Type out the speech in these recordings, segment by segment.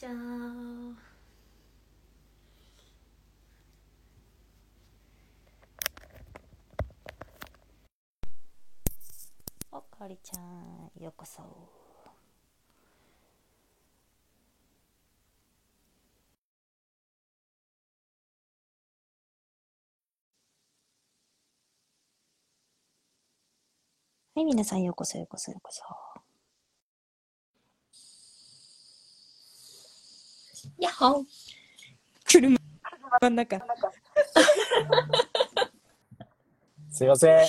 ちゃんおかおりちゃんようこそ。はい皆さんようこそようこそようこそ。やっほー車の中 すいません。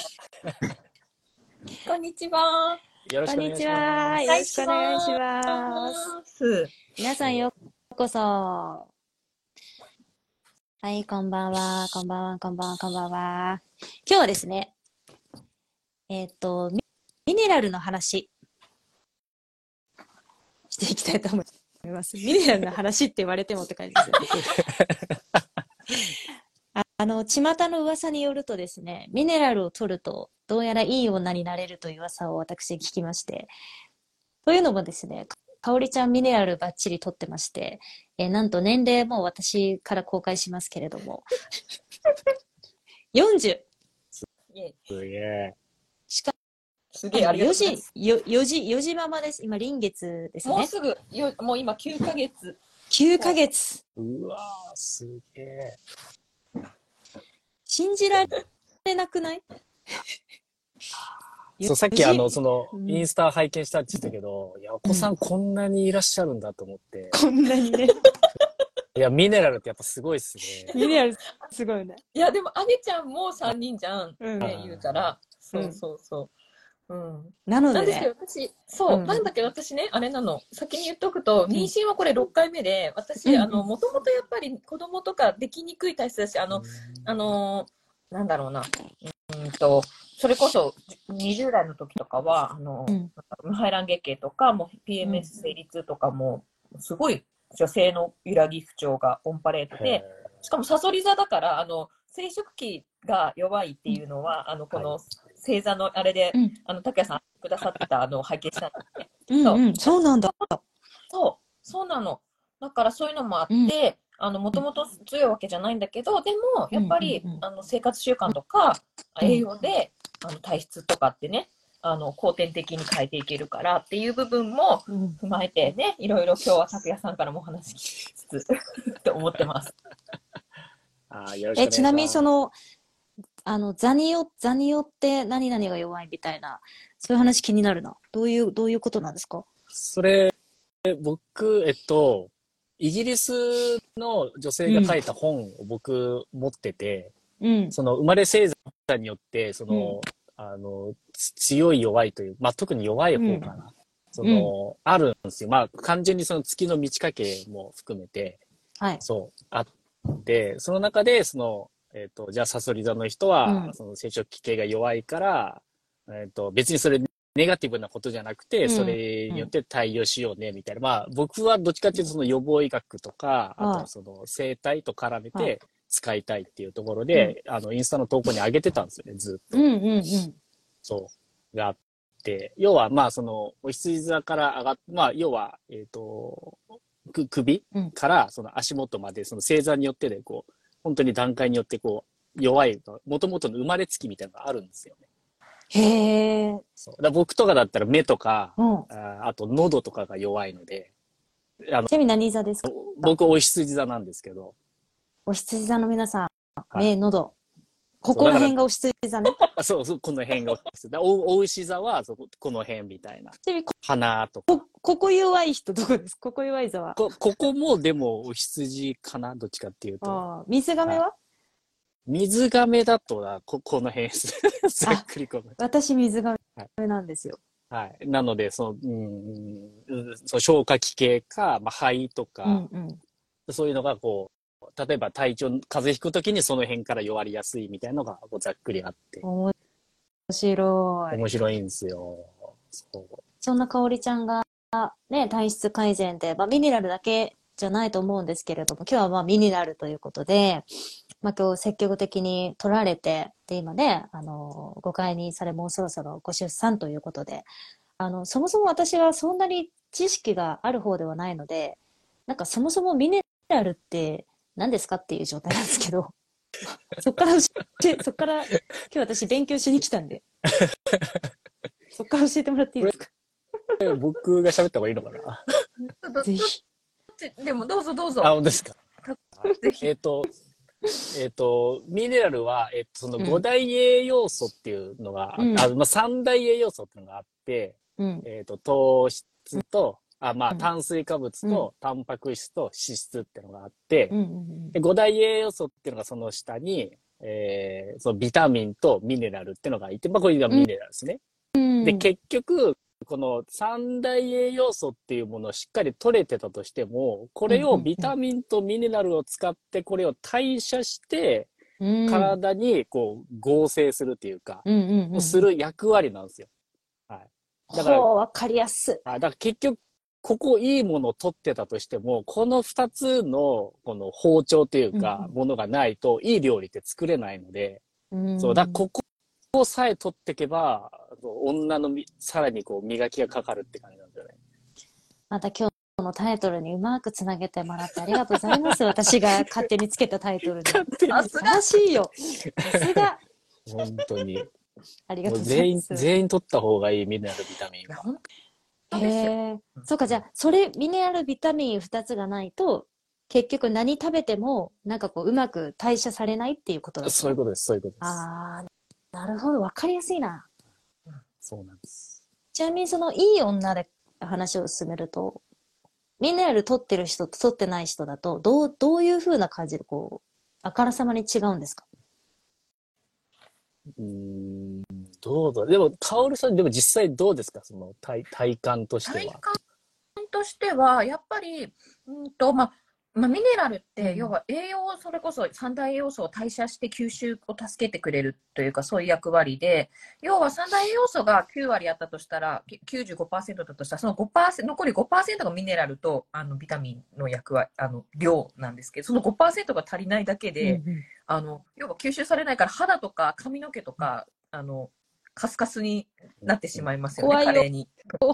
こんにちは。よろしくお願いしこんにちはます。よろしくお願いしますす。皆さんようこそ。はい、こんばんは、こんばんは、こんばんは、こんばんは。今日はですね、えっ、と、ミミネラルの話、していきたいと思います。ミネラルの話って言われてもって感じですよね。あ あの、巷の噂によるとですね、ミネラルを取ると、どうやらいい女になれるという噂を私聞きまして、というのもですね、かおりちゃんミネラルバッチリ取ってまして、えーなんと年齢も私から公開しますけれども、40! すげえ。しかすげえ、ありがと4うございます。時、よ4時、4時ママです。今、臨月ですね。もうすぐ、よもう今9ヶ月。9ヶ月。うわー、すげえ。信じられなくない？そう、さっきあの、そのう、んインスタ拝見したって言ったけど、いや、お子さんこんなにいらっしゃるんだと思って。こんなにね。いや、ミネラルってやっぱすごいっすね。ミネラルすごいね。いや、でも、あげちゃんも3人じゃん。うんね、言うたら。うんそうそうそう。うん。なのでなんです私、そう、うん。なんだけど私ね、あれなの、先に言っとくと、妊娠はこれ6回目で、私、もともとやっぱり子供とかできにくい体質だし、あの、あのーなんだろうな、うーんと、それこそ20代の時とかは、あの、うん。無排卵月経とか、もう PMS 生理痛とかも、すごい女性の揺らぎ不調がオンパレードへで、しかもサソリ座だから、あの、生殖器が弱いっていうのは、あの、こはの星座のあれで、うんあの、拓也さんくださってたのを拝見したんですね。うんうん、そうなんだ。そう、そうなの。だからそういうのもあって、うんあの、もともと強いわけじゃないんだけど、でも、やっぱり、あの、生活習慣とか、うん栄養で、あの、体質とかってね、あの、後天的に変えていけるからっていう部分もうん踏まえてね、いろいろ今日は拓也さんからもお話聞きつつ、と思ってます。あーよろしくお願いします。え、ちなみにその、あの、座によ、座によって何々が弱いみたいな、そういう話気になるな。どういう、どういうことなんですか？それ、僕、えっと、イギリスの女性が書いた本を僕持ってて、うん。その生まれ星座によって、その、あの、つ強い弱いという、まあ、特に弱い方かな。その、あるんですよ。まあ、完全にその月の満ち欠けも含めて、はい。そう、あって、その中で、その、えっ、と、じゃあ、サソリ座の人は、うんその生殖器系が弱いから、えっ、と、別にそれ、ネガティブなことじゃなくて、うんそれによって対応しようね、みたいな。まあ、僕はどっちかっていうと、その予防医学とか、あとその生態と絡めはいて使いたいっていうところで、あの、インスタの投稿に上げてたんですよね、ずっと。うんうんうん。そう。があって、要は、まあ、その、お羊座から上がっまあ、要は、えっ、と、く首うんから、その足元まで、その星座によってで、こう、本当に段階によって、こう、弱い、もともとの生まれつきみたいなのがあるんですよね。へえ。そう。だ僕とかだったら目とか、うん。ああと喉とかが弱いので、ちなみに何座ですか？僕、お羊座なんですけど、お羊座の皆さん、はい目、喉。ここら辺がお羊座ね。あ そうそう、この辺がお羊座。お、お牛座は、そこ、この辺みたいな。ちなみにこ、鼻とか。こここ弱い人どこです？ここ弱い座は？こ、ここもでもお羊かな？どっちかっていうと。ああ、水亀は？水亀だとな、こ、この辺です。ざっくりこの。私水亀なんですよ。はい。なので、その、うん、うんそう消化器系か、まあ、肺とか、うんうん。そういうのがこう、例えば体調、風邪ひくときにその辺から弱りやすいみたいのが、ざっくりあって、面白い。面白いんですよ。そう。そんな香りちゃんが、ね、体質改善で、まあ、ミネラルだけじゃないと思うんですけれども、今日はまあミネラルということで、まあ、今日積極的に取られて、で、今ね、あの、誤解にされもうそろそろご出産ということで、あの、そもそも私はそんなに知識がある方ではないので、なんかそもそもミネラルって何ですかっていう状態なんですけど、そっから教えて、そっから今日私勉強しに来たんで、そっから教えてもらっていいですか？僕が喋った方がいいのかな？どぜひ。どでもどうぞどうぞ。あ、本当ですか？えっ、と、えっ、と、ミネラルは、えっ、と、その5大栄養素っていうのが、うんあ、まあ、3大栄養素っていうのがあって、うん。えっ、と、糖質と、あ、まあ、うん炭水化物と、タンパク質と脂質っていうのがあって、うんうんで5大栄養素っていうのがその下に、えー、そのビタミンとミネラルっていうのがいて、まあ、これがミネラルですね。うん。で、結局、この三大栄養素っていうものをしっかり取れてたとしても、これをビタミンとミネラルを使って、これを代謝して、うん、体にこう合成するっていうか。する役割なんですよ。はい。だからほう、わかりやすい。あだから結局、ここいいものを取ってたとしても、この二つのこの包丁っていうか、うんものがないと、いい料理って作れないので、うんそう、だここさえ取っていけば、女のみさらにこう磨きがかかるって感じなんだよね。また今日のタイトルにうまくつなげてもらってありがとうございます。私が勝手につけたタイトルで。勝手にあ素晴らしいよ。さすが。本当に。ありがとうござい全員、ます。全員取った方がいいミネラル、ビタミンは。本当ですよ。へえ。そうか、じゃあ、それ、ミネラル、ビタミン2つがないと、結局何食べても、なんかこう、うまく代謝されないっていうことだそういうことです、そういうことです。ああ、なるほど。わかりやすいな。そうなんです。ちなみにその、いい女で話を進めると、ミネラル取ってる人と取ってない人だと、どう、どういう風な感じでこう、あからさまに違うんですか？うーん、どうだ。でも、カオルさん、でも実際どうですか？その体、体感としては。体感としては、やっぱり、うんと、まあ、まあ、ミネラルって、うん要は栄養をそれこそ三大栄養素を代謝して吸収を助けてくれるというか、そういう役割で、要は三大栄養素が9割あったとしたら、き95%だとしたら、その5%、残り5%がミネラルとあのビタミンの役割、あの量なんですけど、その5%が足りないだけで、あの要は吸収されないから肌とか髪の毛とか、あのカスカスになってしまいますよね、怖いよ。加齢に。お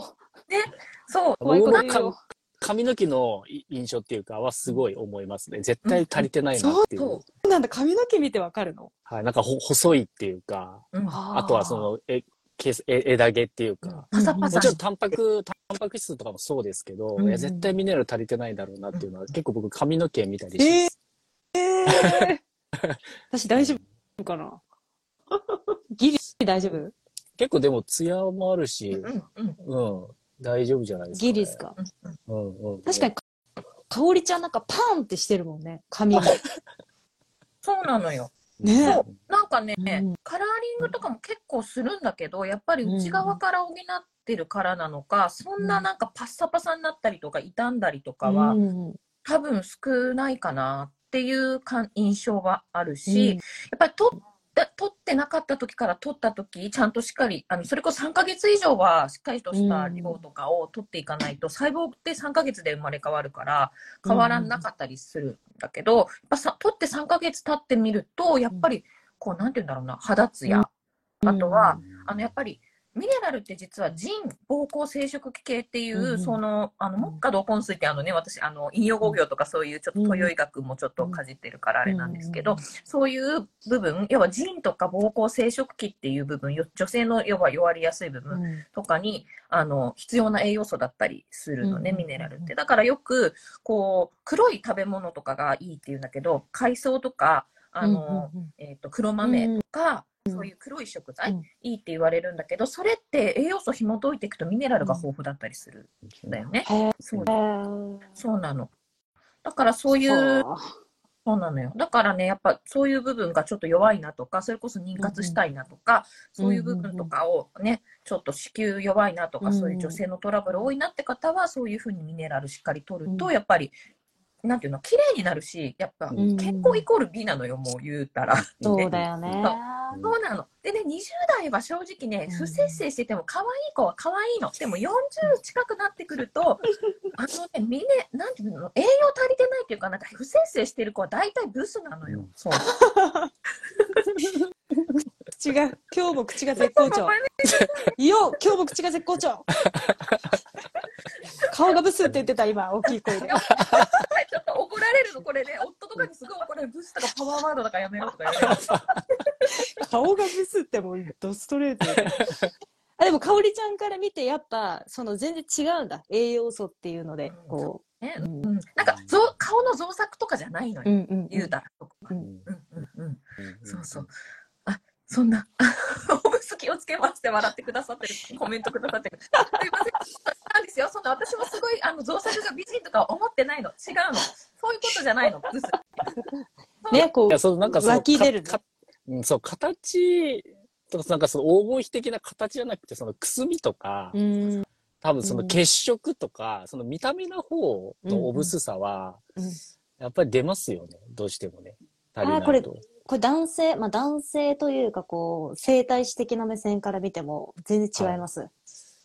そう、怖い僕もか怖いよ。髪の毛の印象っていうかはすごい思いますね。絶対足りてないなっていう。そう。そうなんだ、髪の毛見てわかるの？はい。なんかほ細いっていうか、うん。あとはその、え、毛え枝毛っていうか、パサパサもちろんタンパク、タンパク質とかもそうですけど、うん。いや絶対ミネラル足りてないだろうなっていうのは、結構僕髪の毛見たりします。えー、私大丈夫かな？ギ リ大丈夫？結構でもツヤもあるし、うんうんうん、大丈夫じゃないですか、ね。ギリですか？うんうん。確かに、かおりちゃんなんかパーンってしてるもんね、髪が。そうなのよ。ね。そう。なんかね、うん。カラーリングとかも結構するんだけど、やっぱり内側から補ってるからなのか、そんななんかパッサパサになったりとか傷んだりとかは、うん。多分少ないかなっていうか印象はあるし、やっぱり取った取ってなかった時から取った時ちゃんとしっかりあのそれこそ3ヶ月以上はしっかりとした量とかを取っていかないと、細胞って3ヶ月で生まれ変わるから変わらなかったりするんだけど、やっぱさ取って3ヶ月経ってみるとやっぱりこうなんて言うんだろうな肌ツヤ、あとは、あのやっぱりミネラルって実は腎膀胱生殖器系っていう、うんそのあの木下同根水ってあのね私あの陰陽五行とかそういうちょっと東洋医学もちょっとかじってるからあれなんですけど、そういう部分要は腎とか膀胱生殖器っていう部分よ女性の要は弱りやすい部分うん。とかにあの必要な栄養素だったりするのね、うんミネラルって。だからよくこう黒い食べ物とかがいいっていうんだけど海藻とかあの、うんうんえー、と黒豆とか、うんそういう黒い食材、うん。いいって言われるんだけどそれって栄養素紐解いていくとミネラルが豊富だったりするんだよね。へそう。ー。そうなの。だからそういう、はあそうなのよ。だからね、やっぱそういう部分がちょっと弱いなとか、それこそ妊活したいなとか、そういう部分とかをね、ちょっと子宮弱いなとか、うんうん。そういう女性のトラブル多いなって方は、そういうふうにミネラルしっかり取ると、うん。やっぱり、なんていうの、綺麗になるし、やっぱうん健康イコール美なのよ、もう言うたら。そうだよね。そうなの。でね、20代は正直ね、うん不摂生してても可愛い子は可愛いの。でも40近くなってくると、あのね、みんな、なんていうの、栄養足りてないっていうか、なんか不摂生してる子は大体ブスなのよ。うんそう。口が、今日も口が絶好調。い よ、今日も口が絶好調。顔がブスって言ってた、今、大きい声で。ちょっと怒られるの、これね、夫とかにすごい怒られる、ブスとかパワーワードとかやめろとか言われる。顔がブスってもう、ドストレートで。あ、でも、かおりちゃんから見て、やっぱ、その全然違うんだ。栄養素っていうので、こね、う。うんん。なんか、ぞ顔の造作とかじゃないのよ、うんうん。言うたら。うんうんうんうん。うんそうそう。あ、そんな、おむす気をつけますって笑ってくださってる、コメントくださってる。すいません。なんですよ。そんな私もすごい、あの、造作が美人とか思ってないの。違うの。そういうことじゃないの。ブス。ね、こいや、そのなんかその湧き出るねかかうん、そう、形とか、なんかその黄金比的な形じゃなくて、そのくすみとか、う。うん。多分その血色とか、その見た目の方のおぶすさは、やっぱり出ますよね。どうしてもね。足りないと。これ男性、まあ男性というか、こう、生態史的な目線から見ても、全然違います。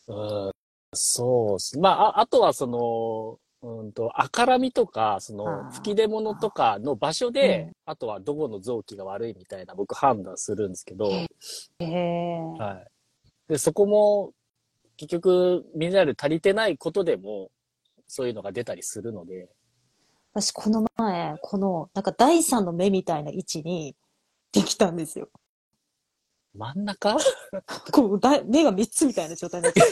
うん、そうっす。まあ、ああとはその、うんと、赤らみとか、そあの、ー吹き出物とかの場所で、うんあとはどこの臓器が悪いみたいな僕判断するんですけど、へえ。はい。で、そこも、結局、ミネラル足りてないことでも、そういうのが出たりするので、私、この前、この、なんか第三の目みたいな位置にできたんですよ。真ん中？こうだ目が3つみたいな状態になってて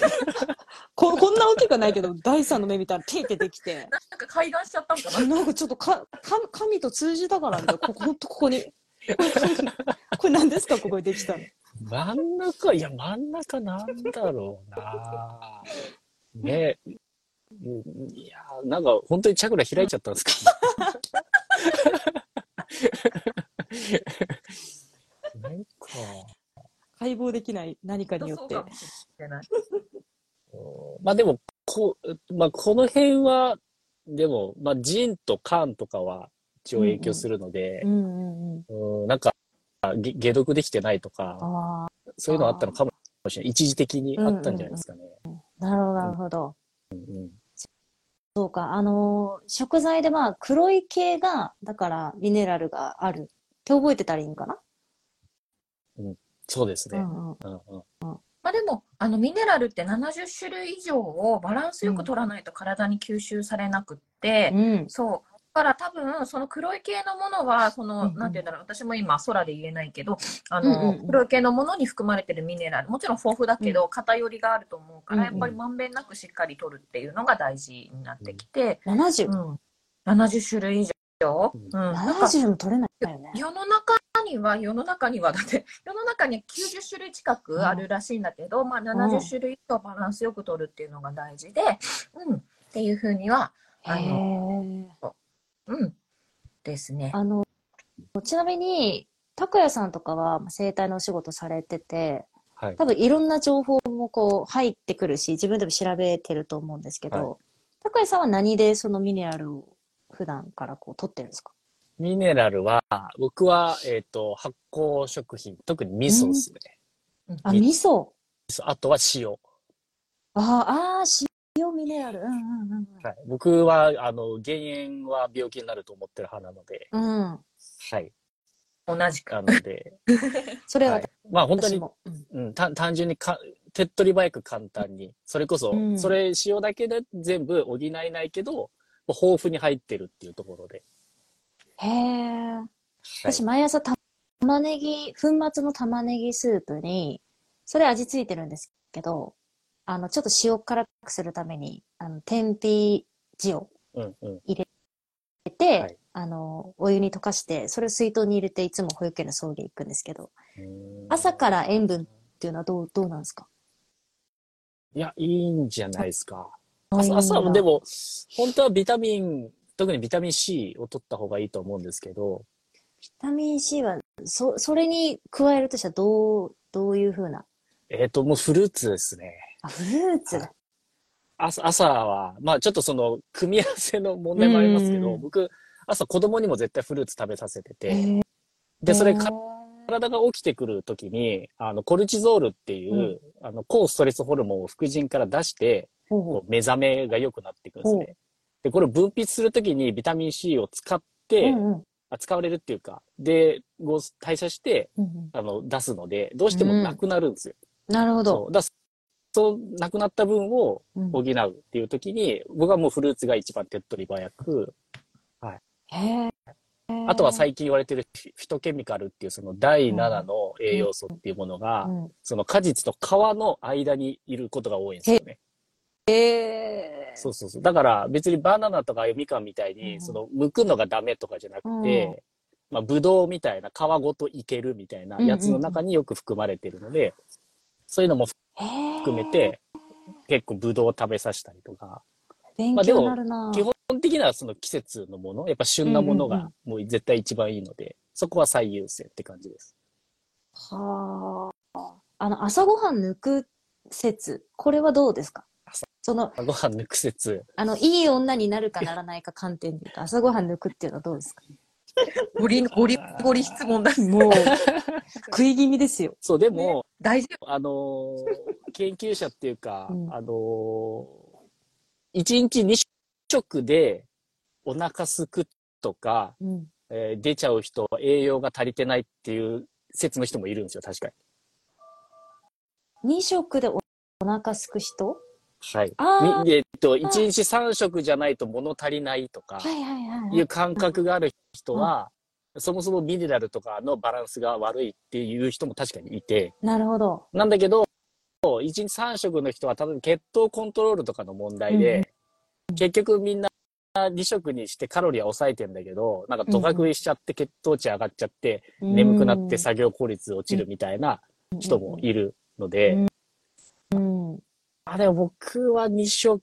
ここんな大きくはないけど、第三の目みたいなピーってできて、なんか階段しちゃったのかな？なんかちょっとか、か神と通じたからみたいな、ここ、ほんとここに。これ、何ですか？ここにできたの。真ん中？いや、真ん中なんだろうなねうんいや、なんか本当にチャクラ開いちゃったんですか？なんか、解剖できない何かによってまあでも、こう、まあこの辺は、でも、まあジンとカンとかは一応影響するのでう、んうんうん。うんなんか、げ解毒できてないとか、あそういうのあったのかもしれない。一時的にあったんじゃないですかね。あ、なるほど、なるほど。うんそうか、あのー食材でまあ、黒い系が、だから、ミネラルがあるって覚えてたらいいんかな？そうですね。うんうん。うんうんまあでも、あの、ミネラルって70種類以上をバランスよく取らないと体に吸収されなくって、うん。そう。だから多分、その黒い系のものは、その、うんうんなんて言うんだろう、私も今空で言えないけど、あの、うんうんうん黒い系のものに含まれてるミネラル、もちろん豊富だけど、偏りがあると思うから、うんうんやっぱりまんべんなくしっかり取るっていうのが大事になってきて、70。うん。70種類以上。うんうん。なんか70も取れないよね。世の中には、世の中には、だって、世の中には90種類近くあるらしいんだけど、まあ70種類以上バランスよく取るっていうのが大事で、うん。っていうふうには、あへの、え。うん。ですね。あの、ちなみに、拓也さんとかはまあ生態のお仕事されてて、はい。多分いろんな情報もこう入ってくるし、自分でも調べてると思うんですけはいど、拓也さんは何でそのミネラルを普段からこう取ってるんですか？ミネラルは、僕は、えっ、と、発酵食品、特に味噌ですね。あ、み味噌？味噌あとは塩。ああ、あー塩ミネラル。うんうんうんはい。僕は、あの、減塩は病気になると思ってる派なので、うん。うん。はい。同じく。なので、それははい、まあ本当に。うん単純にか、手っ取り早く簡単に、それこそ、うんそれ塩だけで全部補えないけど、豊富に入ってるっていうところで。へえ。はい私、毎朝た玉ねぎ、粉末の玉ねぎスープに、それ味付いてるんですけど、あの、ちょっと塩辛くするために、あの、天日塩うんうん。入れて、はいあの、お湯に溶かして、それを水筒に入れて、いつも保育園の送迎行くんですけど、うん朝から塩分っていうのはどう、どうなんですか？いや、いいんじゃないですか。あ朝朝はでも、も、本当はビタミン、特にビタミン C を取った方がいいと思うんですけど、ビタミン C は、そ、それに加えるとしたらどう、どういうふうな？えっ、と、もうフルーツですね。あ、フルーツ。はい。朝、朝は、まあちょっとその、組み合わせの問題もありますけど、うん。僕、朝子供にも絶対フルーツ食べさせてて、で、それ体が起きてくるときに、あの、コルチゾールっていう、あの、抗ストレスホルモンを副腎から出して、こう目覚めが良くなっていくんですね。で、これを分泌するときにビタミン C を使っうて、うんうん。あ使われるっていうか、で、代謝して、うんうん。あの、出すので、どうしてもなくなるんですよ。なるほど。そのなくなった分をうん補うっていう時に、僕はもうフルーツが一番手っ取り早く、へえ。あとは最近言われてるフィトケミカルっていうその第7の栄養素っていうものが、うんその果実と皮の間にいることが多いんですよね。へえ。そうそうそう。だから別にバナナとかみかんみたいに、うんその剥くのがダメとかじゃなくて、まあブドウみたいな皮ごといけるみたいなやつの中によく含まれてるので、そういうのも含めて、結構ブドウを食べさせたりとか、勉強になるな。基本的にはその季節のもの、やっぱ旬なものがもう絶対一番いいので、そこは最優先って感じです。はあ。あの、朝ごはん抜く説、これはどうですか？その、ご飯抜く説。あの、いい女になるかならないか観点で言うと、朝ごはん抜くっていうのはどうですか？ゴリゴリゴリ質問だ。もう、食い気味ですよ。そう、でも、大丈あのー 研究者っていうか、うんあのー、1日2食でお腹すくとか、うん。えー出ちゃう人、栄養が足りてないっていう説の人もいるんですよ、確かに。2食でおお腹すく人？はい。えっと、1日3食じゃないと物足りないとかいう感覚がある人は、そもそもミネラルとかのバランスが悪いっていう人も確かにいて、なるほど。なんだけど、1日3食の人は多分血糖コントロールとかの問題で、結局みんな2食にしてカロリーは抑えてんだけど、なんかドカ食いしちゃって血糖値上がっちゃって、眠くなって作業効率落ちるみたいな人もいるので、うん。あれ僕は2食、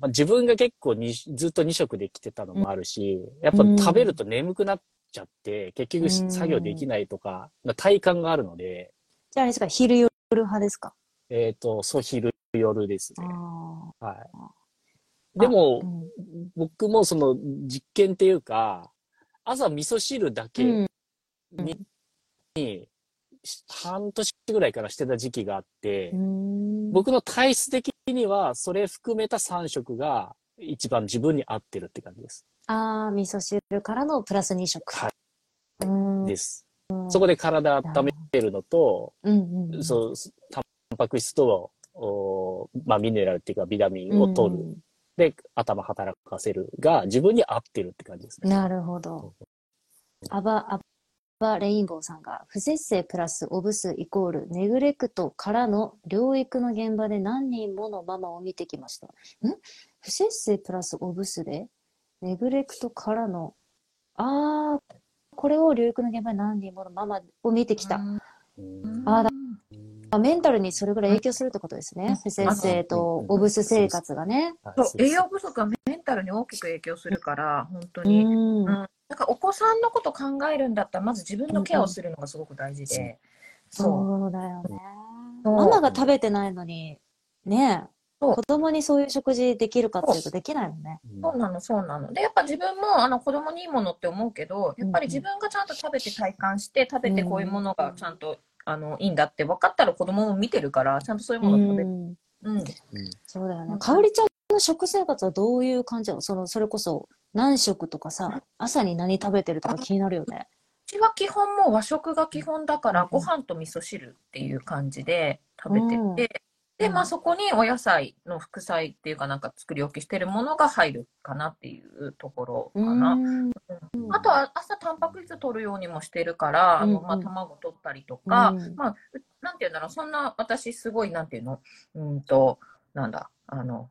まあ、自分が結構にずっと2食できてたのもあるし、やっぱ食べると眠くなっちゃって、結局うん作業できないとか、体感があるので、じゃああれですか、昼夜派ですか？えっ、と、そう、昼、夜ですね。あはい。でもあ。う、ん。僕もその実験っていうか、朝味噌汁だけうん。に、半年ぐらいからしてた時期があって、うん。僕の体質的にはそれ含めた3食が一番自分に合ってるって感じです。ああ、味噌汁からのプラス2食。はいうん。です。そこで体温めるのと、うんうん。そう、タンパク質と、おまあミネラルっていうかビタミンを取る。うんで、頭働かせるが自分に合ってるって感じですね。なるほど。アバ、アバレインボーさんが、不節制プラスオブスイコールネグレクトからの療育の現場で何人ものママを見てきました。ん？不節制プラスオブスで？ネグレクトからの、あー、これを療育の現場で何人ものママを見てきた。うんあーだあメンタルにそれぐらい影響するってことですね。不節制とオブス生活がね。そう栄養不足はメンタルに大きく影響するから、本当うに。ん。うんなんかお子さんのこと考えるんだったら、まず自分のケアをするのがすごく大事で。そう。そうだよね。ママが食べてないのに、ね子供にそういう食事できるかっていうとできないもんね。そうなの、そうなの。で、やっぱ自分もあの子供にいいものって思うけど、やっぱり自分がちゃんと食べて体感して、食べてこういうものがちゃんと、あのいいんだって分かったら子供も見てるから、ちゃんとそういうものを食べる。ん、うん。そうだよねうん。かおりちゃんの食生活はどういう感じなの？その、それこそ何食とかさ、朝に何食べてるとか気になるよね。うちは基本もう和食が基本だから、うん。ご飯と味噌汁っていう感じで食べてて、うん。で、まあうん。そこにお野菜の副菜っていうかなんか作り置きしてるものが入るかなっていうところかな。うん。あとは朝タンパク質取るようにもしてるから、あのうん。まあ、卵取ったりとか、うん。まあ、うなんていうんだろう、そんな私すごい、なんていうの、うんと、なんだ、あの、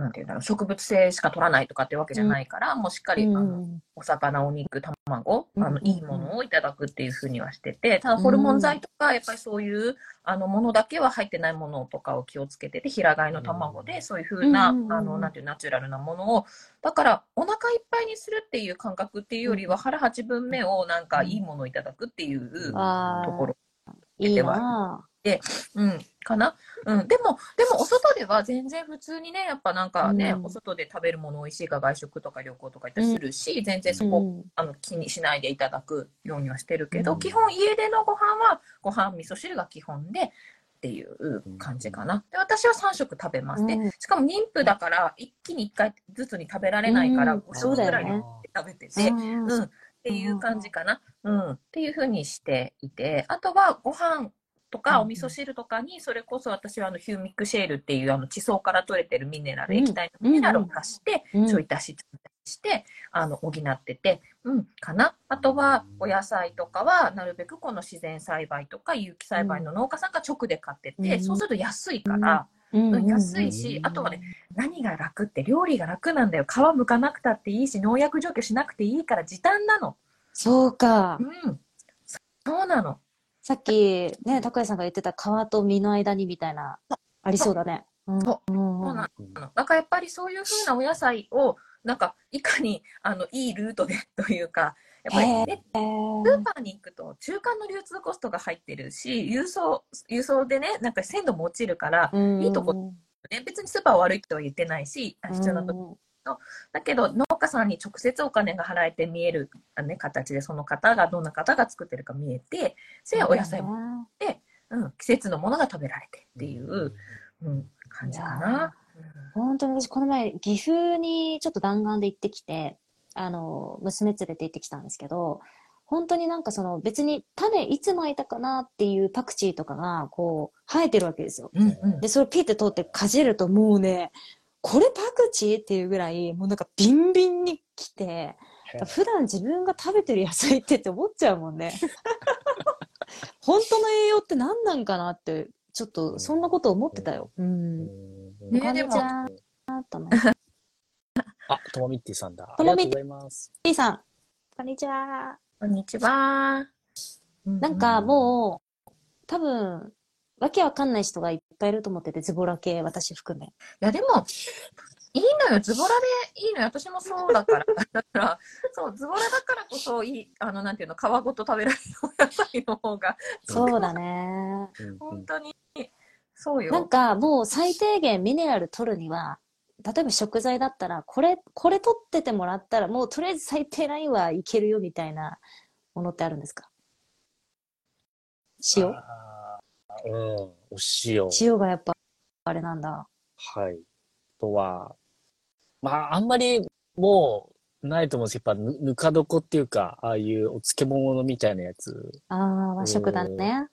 なんていうんだろう、植物性しか取らないとかってわけじゃないから、もうしっかり、うあのんお魚、お肉、卵、うん。あのいいものをいただくっていうふうにはしてて、ただホルモン剤とか、やっぱりそういうあのものだけは入ってないものとかを気をつけてて、平飼いの卵で、そういうふうな、うんうんうん。あの、なんていうナチュラルなものを、だからお腹いっぱいにするっていう感覚っていうよりは、腹八分目をなんかいいものをいただくっていうあところ。あ、いいなうん、かな？うん。でも、でも、お外では全然普通にね、やっぱなんかね、うんお外で食べるもの美味しいが外食とか旅行とか行ったりするし、全然ぁ。そこ、うんあの、気にしないでいただくようにはしてるけど、うん基本家でのご飯は、ご飯、味噌汁が基本で、っていう感じかな。で、私は3食食べます。でうん、しかも妊婦だから、一気に1回ずつに食べられないから、うん5そうだよね食ぐらい食べてて、うんうん、っていう感じかな。うん、っていうふうにしていて、あとはご飯とかお味噌汁とかに、それこそ私はあのヒューミックシェールっていうあの地層から取れてるミネラル、うん液体のミネラルを足して、うん。ちょい足し、しして、あの、補ってて、うん、かな。あとは、お野菜とかは、なるべくこの自然栽培とか有機栽培の農家さん。が直で買ってて、うん。そうすると安いから、安いし、あとはね、何が楽って料理が楽なん。だよ。皮剥かなくたっていいし、農薬除去しなくていいから時短なの。そうかう。ん。そうなの。さっきね、高谷さんが言ってた皮と実の間にみたいな、ありそうだね。う。ん。そう。なの。だ。からやっぱりそういう風なお野菜を、なんか、いかに、あの、いいルートでというか、やっぱりね、へスーパーに行くと中間の流通コストが入ってるし、郵送、郵送でね、なんか鮮度も落ちるから、ーいいとこね、別にスーパーは悪いとは言ってないし、あ必要なとこだけど、農家さんに直接お金が払えて見える、あね、形でその方が、どんな方が作ってるか見えて、それお野菜も、も。うん、季節のものが食べられてっていう、うん、感じかな。本当に私、この前、岐阜にちょっと弾丸で行ってきて、あの、娘連れて行ってきたんですけど、本当になんかその別に種いつ巻いたかなっていうパクチーとかがこう生えてるわけですよ。うんうんで、それをピッて取ってかじるともうね、これパクチーっていうぐらい、もうなんかビンビンに来て、普段自分が食べてる野菜ってって思っちゃうもんね。本当の栄養って何なんかなって、ちょっとそんなこと思ってたよ。うん。ねこんにちはあ、ともみってぃさんだ。あともみりがとうございます。T さん、こんにちは。こんにちは。なんかもう、多分、わけわかんない人がいっぱいいると思ってて、ズボラ系、私含め。いや、でも、いいのよ。ズボラでいいのよ。私もそうだから。だから、そう、ズボラだからこそ、いい、あの、なんていうの、皮ごと食べられるお野菜の方が、そうだね。うん本当に、そうよ。なんかもう最低限ミネラル取るには、例えば食材だったら、これ、これ取っててもらったら、もうとりあえず最低ラインはいけるよみたいなものってあるんですか？塩？うん、お塩。塩がやっぱ、あれなんだ。はい。あとは、まあ、あんまりもうないと思うんですけど、やっぱぬぬか床っていうか、ああいうお漬物みたいなやつ、ああ、和食だね。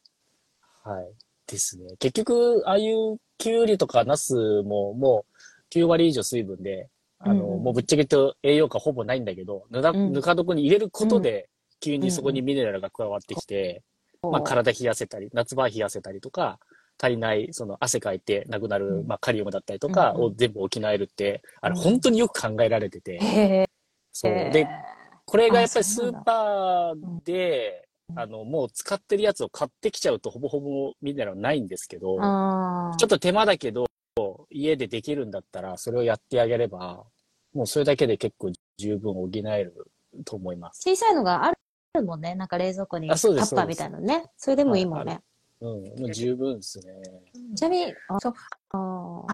はい。ですね。結局、ああいうきゅうりとかナスももう9割以上水分で、あの、うんうんもうぶっちゃけと栄養価ほぼないんだけど、ぬか、うんぬか床に入れることで、急にそこにミネラルが加わってきて、まあ、体冷やせたり、夏場冷やせたりとか、足りない、その汗かいてなくなる、うんまあ、カリウムだったりとかを全部補えるって、あれうん本当によく考えられてて。そう。で、これがやっぱりスーパーで、うんあの、もう使ってるやつを買ってきちゃうとほぼほぼミネラルないんですけど。ちょっと手間だけど、家でできるんだったら、それをやってあげれば、もうそれだけで結構十分補えると思います。小さいのがあるもんね。なんか冷蔵庫にタあそうですッパーみたいなのね。それでもいいもんはいね。うん、もう十分ですね。ちなみに、あそうあー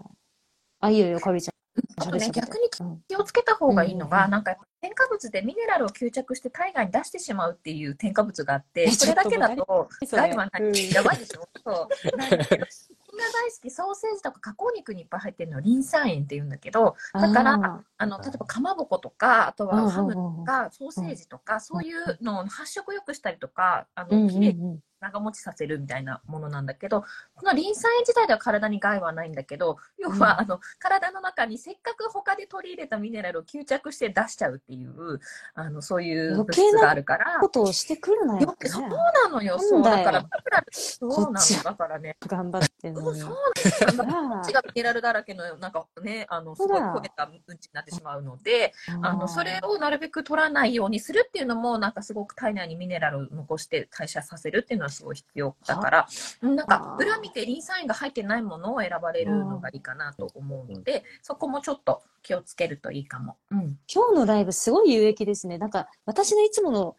あ、いいよよ、かおりちゃん。あとね、逆にうん気をつけた方がいいのが、うんなんか添加物でミネラルを吸着して体外に出してしまうっていう添加物があって、えそれだけだと、それ害はない。うんやばいでしょそう。が大好き、ソーセージとか加工肉にいっぱい入ってるのリン酸塩って言うんだけど、だからああの、例えばかまぼことか、あとーはハムうんとか、ソーセージとか、そういうのを発色良くしたりとか、あの、うんうんきれいにうん長持ちさせるみたいなものなんだけど、このリン酸塩自体では体に害はないんだけど、要うんは、あの、体の中にせっかく他で取り入れたミネラルを吸着して出しちゃうっていう、あの、そういう物質があるから、ことをしてくるなよよくそうなのよ、そう。だから、そうなの。だからね、頑張ってんのに。そうそうなんだ。あこっちがミネラルだらけの、なんかね、あの、すごい焦げたうんちになってしまうので、あの、それをなるべく取らないようにするっていうのも、なんかすごく体内にミネラルを残して代謝させるっていうのはすごい必要だから、うんなんか裏見てリン酸塩が入ってないものを選ばれるのがいいかなと思うので、そこもちょっと気をつけるといいかも。うん。今日のライブすごい有益ですね。なんか、私のいつもの、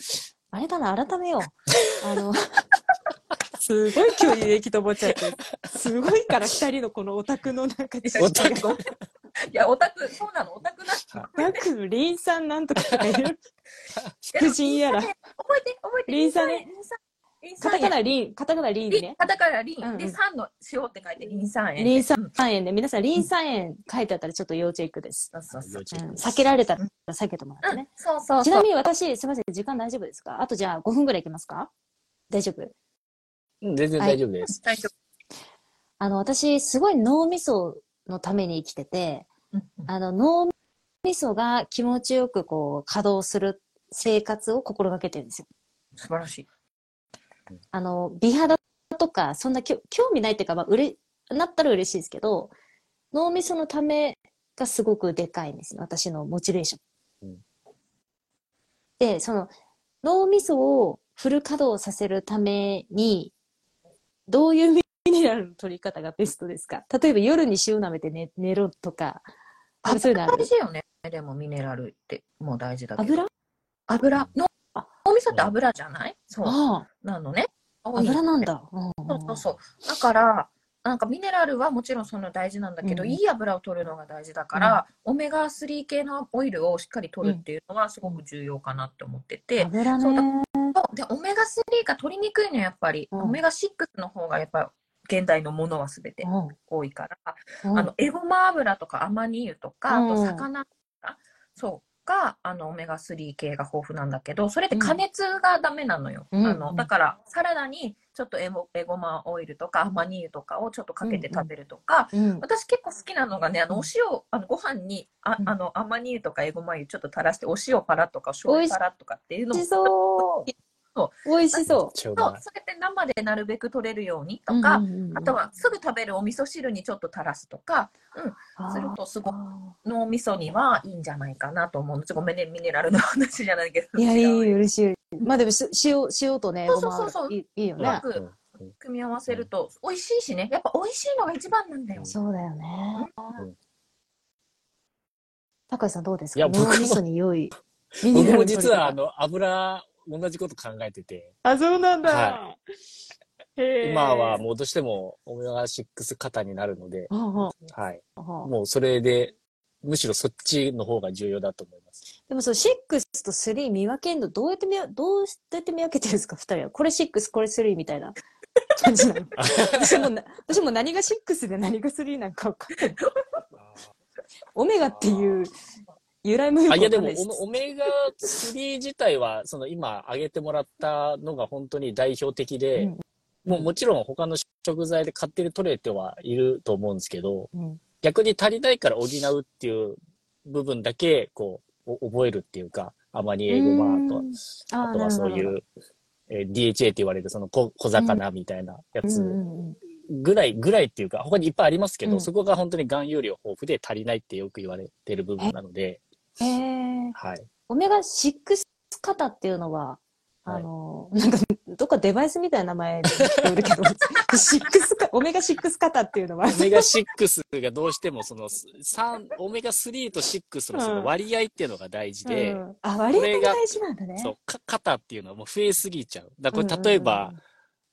あれだな、改めよう。あの、すごい今日有益と思っちゃって。すごいから二人のこのオタクのなんオタ識が。いや、オタク、そうなの、オタクなの。オタク、リン酸なんとかとかいる。福神やら。覚えて、覚えて。リン酸ねリン酸リンカタ。カナリン、カタカナリンね。カタカナリン、で、酸の塩って書いてリン酸塩。リン酸うん塩で、皆さんリン酸塩書いてあったらちょっと要チェックです。そうそうそう。うん、避けられたら避けてもらってね。そうそうち。なみに私、すみません、時間大丈夫ですか？あとじゃあ5分ぐらいいきますか？大丈夫？うん全然大丈夫です。大丈あの、私、すごい脳みそのために生きてて、あの、脳みそが気持ちよくこう、稼働する生活を心がけてるんですよ。素晴らしい。あの、美肌とか、そんなきょ興味ないっていうか、まあ、うれ、なったら嬉しいですけど、脳みそのためがすごくでかいんですね。私のモチベーション。うんで、その、脳みそをフル稼働させるために、どういうミネラルの取り方がベストですか？例えば夜に塩舐めて寝寝ろとか、そういうのある大事よね。でもミネラルってもう大事だけど。油？油？のあ脳みそって油じゃない？そう。あなのね。あ、油なんだ。うん。そうそうそう。だから、なんかミネラルはもちろんその大事なんだけど、うん。いい油を取るのが大事だから、オメガ3系のオイルをしっかり取るっていうのはすごく重要かなって思ってて、油ね。そうで、オメガ3が取りにくいのよやっぱり。うん。オメガ6の方がやっぱ現代のものは全てうん。多いから、うん。あの、エゴマ油とかアマニ油とか、あとうん。魚油、そう、が、あの、オメガ3系が豊富なんだけど、それって加熱がダメなのよ。うん。あの、だから、サラダにちょっとエゴマオイルとかアマニ油とかをちょっとかけて食べるとか、うん。私結構好きなのがね、あの、お塩、あの、ご飯に、あうん。あの、アマニ油とかエゴマ油ちょっと垂らして、お塩パラッとか、醤油パラッとかっていうのも美味しそう。そ美味しそそうそれって生でなるべく取れるようにう。とか、うんうんうんうんあとはすぐ食べるお味噌汁にちょっと垂らすとか、するとすごく脳みそにはいいんじゃないかなと思うの。ちょごめんね、ミネラルの話じゃないけど。いや、いい、嬉しい。まあでも、し塩、塩とね、そうそうそうそういいいいよね。組み合わせると美味しいしね。やっぱ美味しいのが一番なんだよ。そうだよねうん。高橋さんどうですいや僕もか脳みそに良い。僕も実はあの油同じこと考えてて、あ、そうなんだ。はへー今はもうどうしてもオメガ6型になるので、はい。うんもうそれで、むしろそっちの方が重要だと思います。でもそう、6と3見分けるのどうやって見わ、どうやって見分けてるんですか二人は？これ6、これ3みたいな感じなの。私もな、私も何が6で何が3なんかわかんない。オメガっていう由来もよくあ、いやでも。オメガ3自体は、その今挙げてもらったのが本当に代表的で、うん。もうもちろん他の食材で勝手に取れてはいると思うんですけど、うん。逆に足りないから補うっていう部分だけ、こう、お覚えるっていうか、アマニエゴマと、ああとはそうい。う、えー DHA って言われるその小小魚みたいなやつぐらい、ぐらいっていうか、他にいっぱいありますけど、うん。そこが本当に含有量豊富で足りないってよく言われてる部分なので、へえ。はい。オメガ6型っていうのは、あの、なんか、どっかデバイスみたいな名前で聞こえるけど、6か、オメガ6型っていうのは、オメガ6がどうしてもその3、オメガ3と6のその割合っていうのが大事で、うんあ、割合が大事なんだね。そう、か肩っていうのはもう増えすぎちゃう。だからこれ例えば、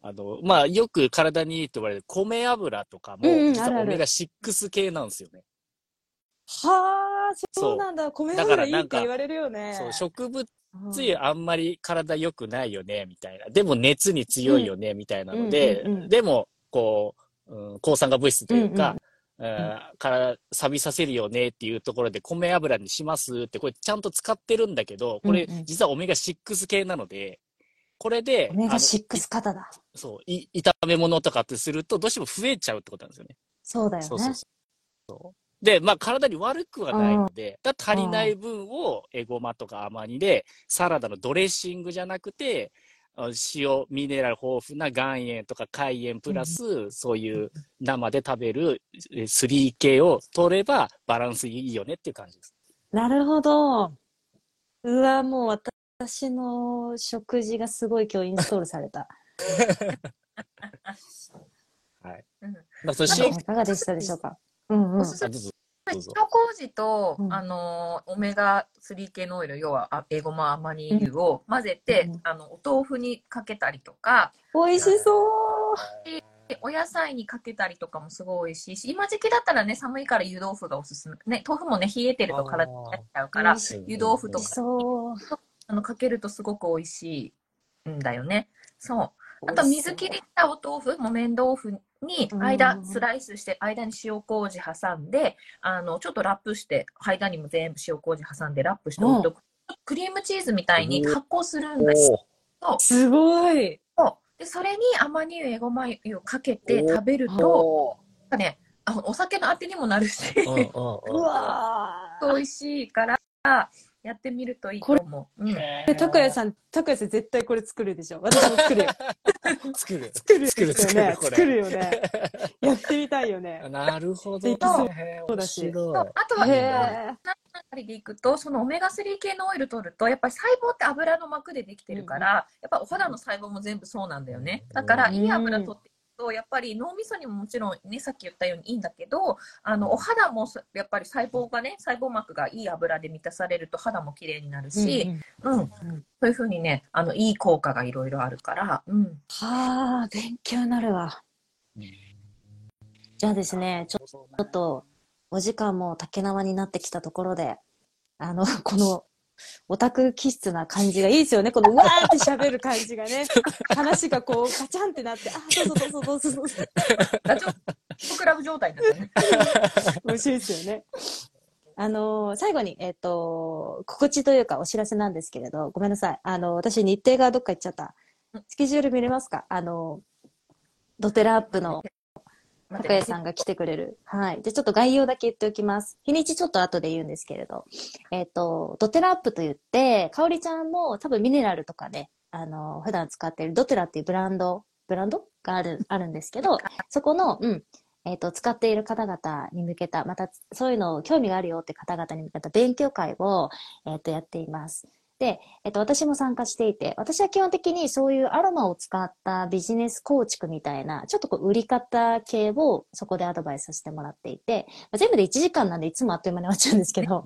あの、まあ、よく体にいいと言われる米油とかも、うんうん実あるあるはオメガ6系なんですよね。はあ、そうなんだ。米だから油いいって言われるよね。そう、植物うん油あんまり体良くないよね、みたいな。でも熱に強いよね、みたいなので、でも、こう、うん、抗酸化物質というか、うんうんから錆びさせるよねっていうところで米油にしますって、これちゃんと使ってるんだけど、これ実はオメガ6系なので、これで、オメガあの6型だ。そう、い炒め物とかってすると、どうしても増えちゃうってことなんですよね。そうだよそうそうね。そう。で、まあ体に悪くはないので、だ足りない分をエゴマとかアマニで、サラダのドレッシングじゃなくて、あ塩、ミネラル豊富な岩塩とか海塩プラス、そういう生で食べるえ3系を取ればバランスいいよねっていう感じです。なるほど。うわ、もう私の食事がすごい今日インストールされた。はい。うんまあ、そのあ塩いかがでしたでしょうか？うんうん。塩麹と、うん。あのオメガ3系のオイル要はあエゴマアマニ油を混ぜて、うん。あのお豆腐にかけたりとか。美味しそう。でお野菜にかけたりとかもすごい美味しいし今時期だったらね寒いから湯豆腐がおすすめ。ね豆腐もね冷えてると体になっちゃうから湯豆腐とか。あのかけるとすごく美味しいんだよね。そう。あと水切りしたお豆腐、木綿豆腐に間うんスライスして、間に塩麹挟んで、あの、ちょっとラップして、間にも全部塩麹挟んでラップして置いとく。クリームチーズみたいに発酵するんだよ。おー。すごい。でそれにアマニ油エゴマ油をかけて食べるとおなんかねあお酒のあてにもなるし。美味しいからやってみるといいと思う。うん。で、拓也さん、拓也さん絶対これ作るでしょ？私も作るよ。作る。作る作る。作る作るよね。やってみたいよね。なるほどできそうね。そうだしあとは、へあえ。りでいくと、そのオメガ3系のオイル取ると、やっぱり細胞って油の膜でできてるから、やっぱお肌の細胞も全部そうなんだよね。だから、うんいい油取ってと、やっぱり脳みそにももちろんね、さっき言ったようにいいんだけど、あの、お肌もそやっぱり細胞がね、細胞膜がいい油で満たされると肌も綺麗になるし、うん、そういうふうにね、あの、いい効果がいろいろあるから、うん。はあ、勉強になるわ。じゃあですね、ちょちょっと、お時間も竹縄になってきたところで、あの、この、オタク気質な感じがいいですよね。このうわーって喋る感じがね。話がこう、ガチャンってなって、あ、そうそうそうそうそうそう。ラジオクラブ状態だね。面白いですよね。あのー最後に、えっ、と、告知というかお知らせなんですけれど、ごめんなさい。あの、私日程がどっか行っちゃった。スケジュール見れますか？あの、ドテラアップの待高谷さんが来てくれる。はい。じゃちょっと概要だけ言っておきます。日にちちょっと後で言うんですけれど。えっ、と、ドテラアップと言って、かおりちゃんも多分ミネラルとかね、あの、普段使っているドテラっていうブランド、ブランド？がある、あるんですけど、そこの、うん、えっ、と、使っている方々に向けた、またそういうのを興味があるよって方々に向けた勉強会を、えっ、と、やっています。で、えっと、私も参加していて、私は基本的にそういうアロマを使ったビジネス構築みたいな、ちょっとこう売り方系をそこでアドバイスさせてもらっていて、まあ全部で1時間なんでいつもあっという間に終わっちゃうんですけど、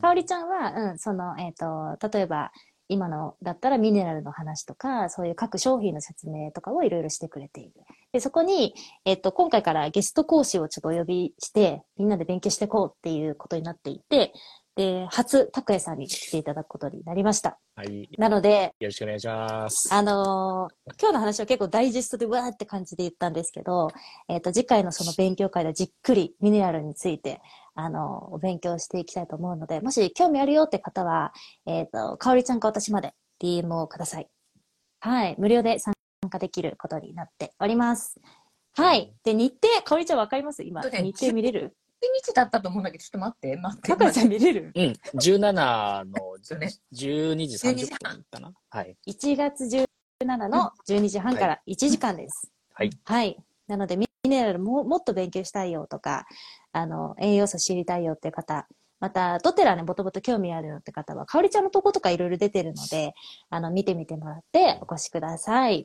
かおりちゃんは、うん、その、えっ、と、例えば、今のだったらミネラルの話とか、そういう各商品の説明とかをいろいろしてくれている。で、そこに、えっ、と、今回からゲスト講師をちょっとお呼びして、みんなで勉強していこうっていうことになっていて、で、初、拓也さんに来ていただくことになりました。はい。なので、よろしくお願いします。あのー今日の話は結構ダイジェストでわーって感じで言ったんですけど、えっ、と、次回のその勉強会ではじっくりミネラルについて、あのお勉強していきたいと思うので、もし興味あるよって方は、えっ、と、かおりちゃんか私まで DM をください。はい。無料で参加できることになっております。はい。で、日程、かおりちゃんわかります？今、日程見れる？日だったと思うんだけど、ちょっと待って、待って。高谷さん見れる？うん。17の ね12時30分かな？はい。1月17の12時半から1時間です。はい。はい。なので、ミネラルももっと勉強したいよとか、あの、栄養素知りたいよっていう方、また、ドテラね、もともと興味あるよって方は、かおりちゃんのとことかいろいろ出てるので、あの、見てみてもらってお越しください。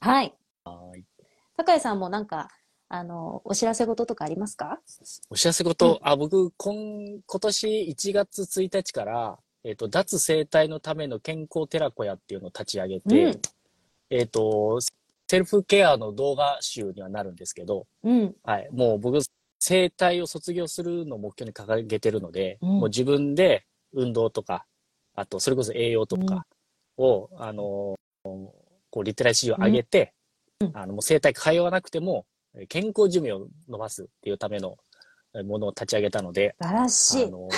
はい。はい高谷さんもなんか、あの、お知らせ事とかありますか？お知らせ事、あ、僕、今、今年1月1日から、えっ、と、脱生体のための健康寺子屋っていうのを立ち上げて、うん。えっ、と、セルフケアの動画集にはなるんですけど、うん。はい。もう僕、生体を卒業するのを目標に掲げてるので、うん。もう自分で運動とか、あと、それこそ栄養とかを、あの、こう、リテラシーを上げて、あの、もう生体通わなくても、え健康寿命を伸ばすっていうためのえものを立ち上げたので、素晴らしい。あの、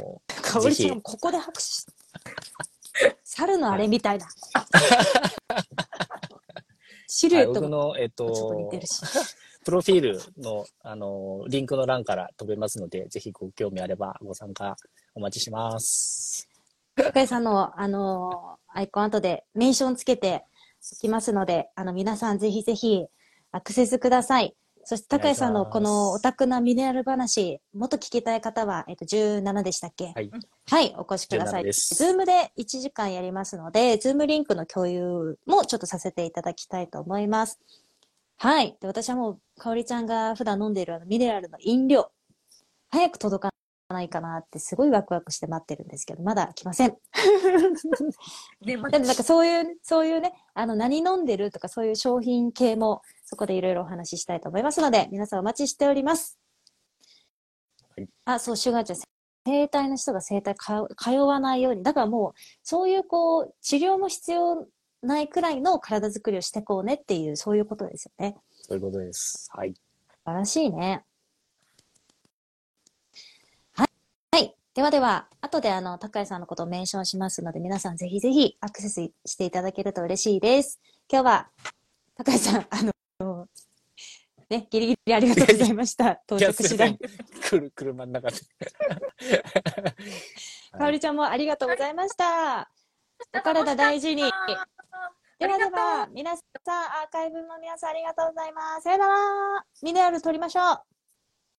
かおりちゃん、ここで拍手し猿のあれみたいな。シルエットの、えっちょっと似とてる、し。プロフィールの、あの、リンクの欄から飛べますので、ぜひご興味あればご参加お待ちします。高谷さんの、あのーアイコン後でメンションつけておきますので、あの、皆さんぜひぜひアクセスください。そして、高谷さんのこのオタクなミネラル話、もっと聞きたい方は、えっと、17でしたっけ？はい。はい、お越しください。17ですズームで1時間やりますので、ズームリンクの共有もちょっとさせていただきたいと思います。はい。で私はもう、かおりちゃんが普段飲んでいるあのミネラルの飲料、早く届かないかなってすごいワクワクして待ってるんですけど、まだ来ません。で、もなんかそういう、そういうね、あの、何飲んでるとかそういう商品系も、そこでいろいろお話ししたいと思いますので、皆さんお待ちしております。はいあ、そう、シュガーちゃん、生体の人が生体か通わないように、だからもう、そういうこう、治療も必要ないくらいの体作りをしていこうねっていう、そういうことですよね。そういうことです。はい。素晴らしいね。はい。はい。ではでは、後であの、高谷さんのことをメンションしますので、皆さんぜひぜひアクセスしていただけると嬉しいです。今日は、高橋さん、あの、ね、ギリギリありがとうございました。到着次第。車の中で。かおりちゃんもありがとうございました。お体大事に。ではでは、皆さん、アーカイブの皆さんありがとうございます。さよなら。ミネラル取りましょう。